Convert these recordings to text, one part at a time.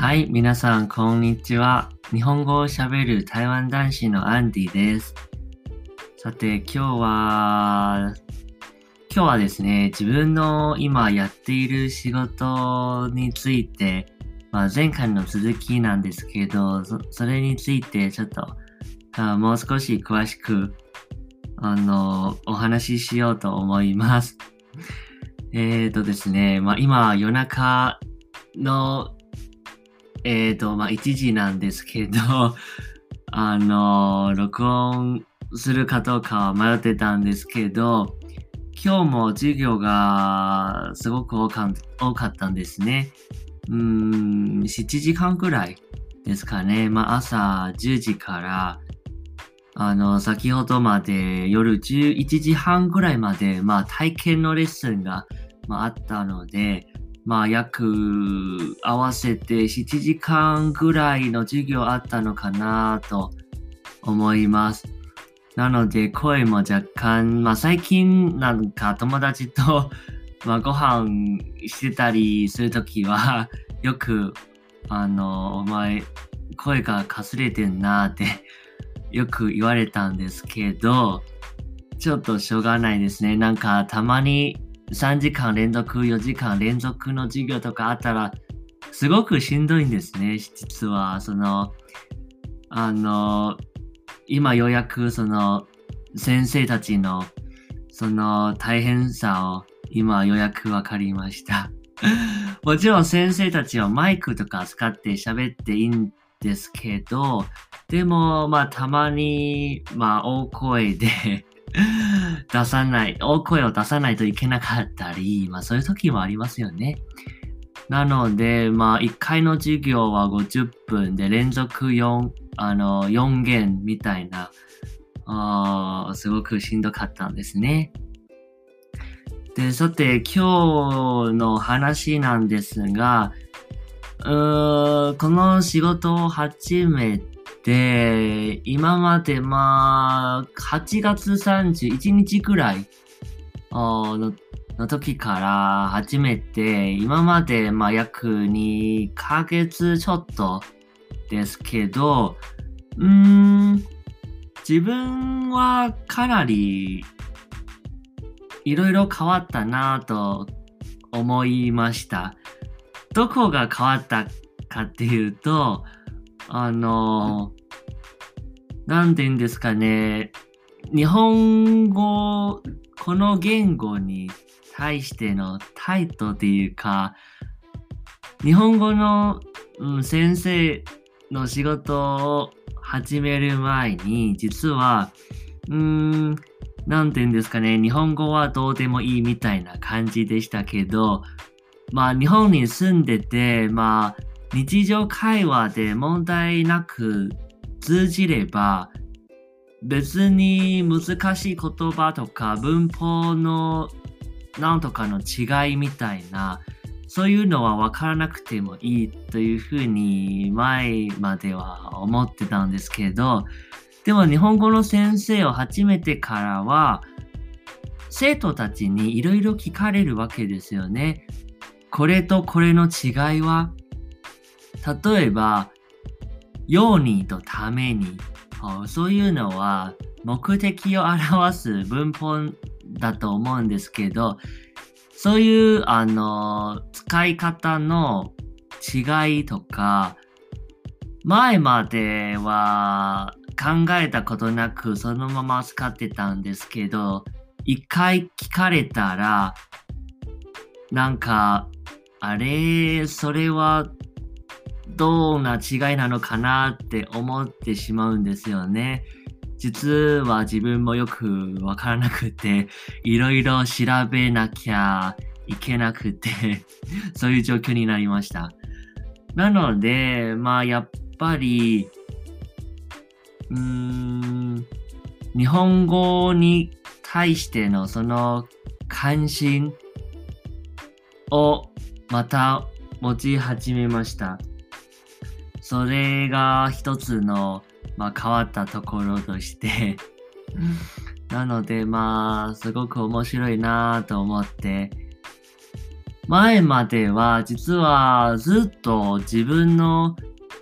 はい、皆さん、こんにちは。日本語を喋る台湾男子のアンディです。さて、今日は、今日はですね、自分の今やっている仕事について、まあ、前回の続きなんですけど、それについてちょっと、あもう少し詳しく、あの、お話ししようと思います。えーとですね、まあ今夜中の、えーと、まあ1時なんですけど、あの、録音するかどうかは迷ってたんですけど、今日も授業がすごく多かったんですね。うん、7時間くらいですかね。まあ朝10時から、あの、先ほどまで夜11時半ぐらいまで、まあ体験のレッスンが、まあ、あったので、まあ約合わせて7時間ぐらいの授業あったのかなと思います。なので声も若干、まあ最近なんか友達と、まあ、ご飯してたりするときは、よく、あの、お前、声がかすれてんなって よく言われたんですけど、ちょっとしょうがないですね。なんかたまに3時間連続、4時間連続の授業とかあったら、すごくしんどいんですね。実は、その、あの、今ようやくその先生たちのその大変さを今ようやくわかりました。もちろん先生たちはマイクとか使って喋っていいんですけど、でもまあたまにまあ大声で出さない、大声を出さないといけなかったり、まあそういう時もありますよね。なので、まあ1回の授業は50分で連続4、あの、4弦みたいな、あーすごくしんどかったんですね。で、さて今日の話なんですが、うーこの仕事を始めて、今までまあ、8月31日くらいのの時から始めて、今までまあ約2ヶ月ちょっとですけど、うーん、自分はかなりいろいろ変わったなぁと思いました。どこが変わったかっていうと、あの、なんて言うんですかね、日本語、この言語に対しての態度っていうか、日本語の、うん、先生の仕事を始める前に、実は、うーん、なんて言うんですかね、日本語はどうでもいいみたいな感じでしたけど、まあ日本に住んでて、まあ日常会話で問題なく通じれば、別に難しい言葉とか文法のなんとかの違いみたいな、そういうのは分からなくてもいいというふうに前までは思ってたんですけど、でも日本語の先生を始めてからは、生徒たちにいろいろ聞かれるわけですよね。これとこれの違いは？例えば、ようにとために。そういうのは目的を表す文法だと思うんですけど、そういう、あの、使い方の違いとか、前までは考えたことなくそのまま使ってたんですけど、一回聞かれたら、なんか、あれ、それはどんな違いなのかなって思ってしまうんですよね。実は自分もよくわからなくて、いろいろ調べなきゃいけなくて、そういう状況になりました。なので、まあやっぱり、うーん、日本語に対してのその関心をまた持ち始めました。それが一つの、まあ、変わったところとして、なのでまあ、すごく面白いなと思って、前までは実はずっと自分の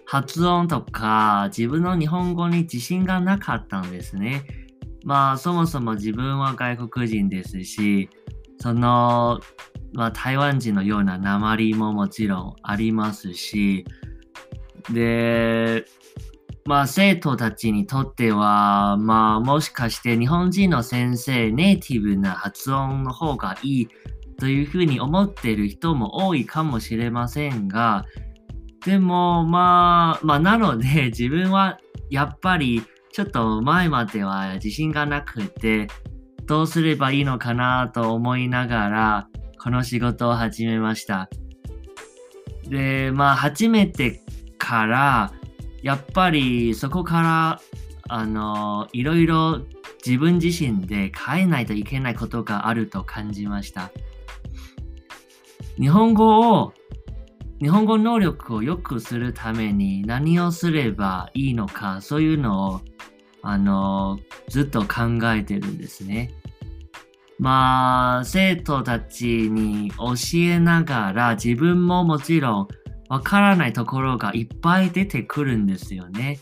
発音とか自分の日本語に自信がなかったんですね。まあそもそも自分は外国人ですし、その、まあ、台湾人のような鉛ももちろんありますし、で、まあ生徒たちにとっては、まあもしかして日本人の先生、ネイティブな発音の方がいいというふうに思ってる人も多いかもしれませんが、でもまあ、まあなので 自分はやっぱりちょっと前までは自信がなくて、どうすればいいのかなと思いながら、この仕事を始めました。で、まあ初めてから、やっぱりそこから、あの、いろいろ自分自身で変えないといけないことがあると感じました。日本語を、日本語能力を良くするために何をすればいいのか、そういうのを、あの、ずっと考えてるんですね。まあ、生徒たちに教えながら自分ももちろんわからないところがいっぱい出てくるんですよね。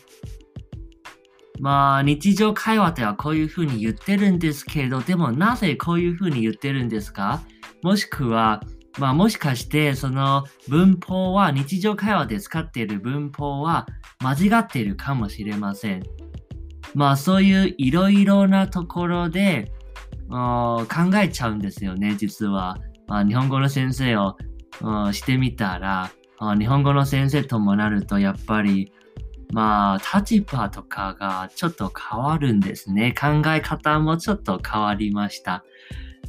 まあ、日常会話ではこういうふうに言ってるんですけど、でもなぜこういうふうに言ってるんですか？もしくは、まあもしかしてその文法は日常会話で使っている文法は間違っているかもしれません。まあそういういろいろなところで考えちゃうんですよね、実は。まあ、日本語の先生をしてみたら、あ日本語の先生ともなるとやっぱりまあ立場とかがちょっと変わるんですね。考え方もちょっと変わりました。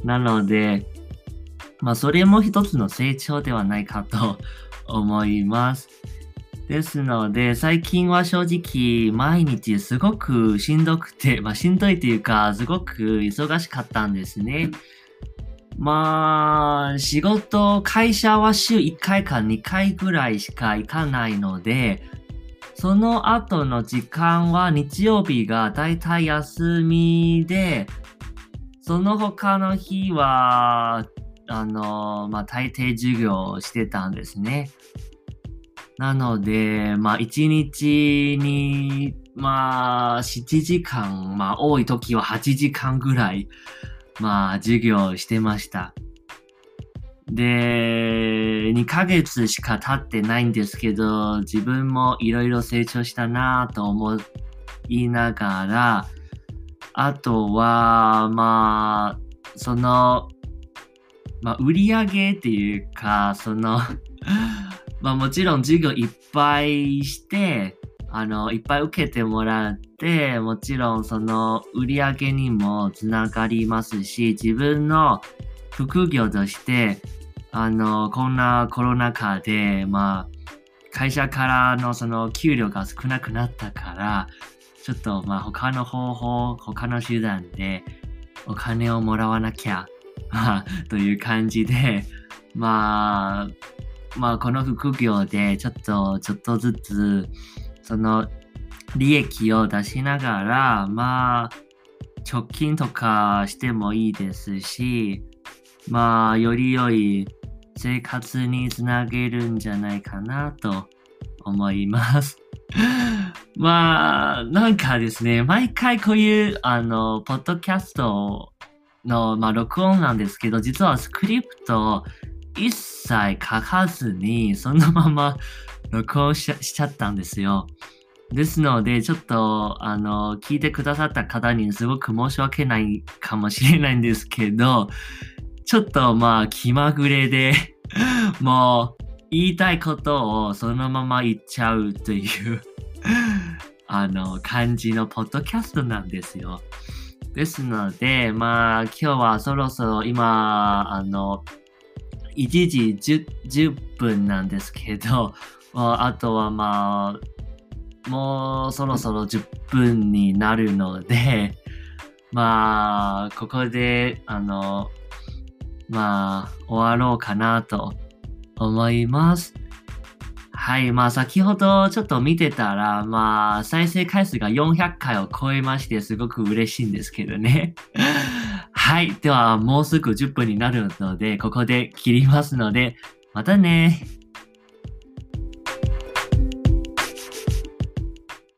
なので、まあそれも一つの成長ではないかと思います。ですので、最近は正直毎日すごくしんどくて、まあしんどいというか、すごく忙しかったんですね。まあ、仕事、会社は週1回か2回ぐらいしか行かないので、その後の時間は日曜日がだいたい休みで、その他の日は、あの、まあ、大抵授業してたんですね。なので、まあ、1日に、まあ、7時間、まあ、多い時は8時間ぐらい、まあ、授業してました。で、2ヶ月しか経ってないんですけど、自分もいろいろ成長したなと思いながら、あとは、まあ、その、まあ、売り上げっていうか、その まあもちろん授業いっぱいして、あの、いっぱい受けてもらって、もちろんその売り上げにもつながりますし、自分の副業として、あの、こんなコロナ禍で、まあ、会社からのその給料が少なくなったから、ちょっとまあ他の方法、他の手段でお金をもらわなきゃ、という感じで、まあ、まあこの副業でちょっと、ちょっとずつ、その利益を出しながら、まあ、貯金とかしてもいいですし、まあ、より良い生活につなげるんじゃないかなと思います。まあ、なんかですね、毎回こういう、あの、ポッドキャストの、まあ、録音なんですけど、実はスクリプトを一切書かずに、そのまま録音しちゃったんですよ。ですので、ちょっと、あの、聞いてくださった方にすごく申し訳ないかもしれないんですけど、ちょっとまあ気まぐれで もう言いたいことをそのまま言っちゃうという あの感じのポッドキャストなんですよ。ですので、まあ今日はそろそろ今、あの、1時 10, 10分なんですけど、あとはまあ、もうそろそろ10分になるので、まあ、ここで、あの、まあ、終わろうかなと思います。はい。まあ、先ほどちょっと見てたら、まあ、再生回数が400回を超えまして、すごく嬉しいんですけどね。はい。では、もうすぐ10分になるので、ここで切りますので、またね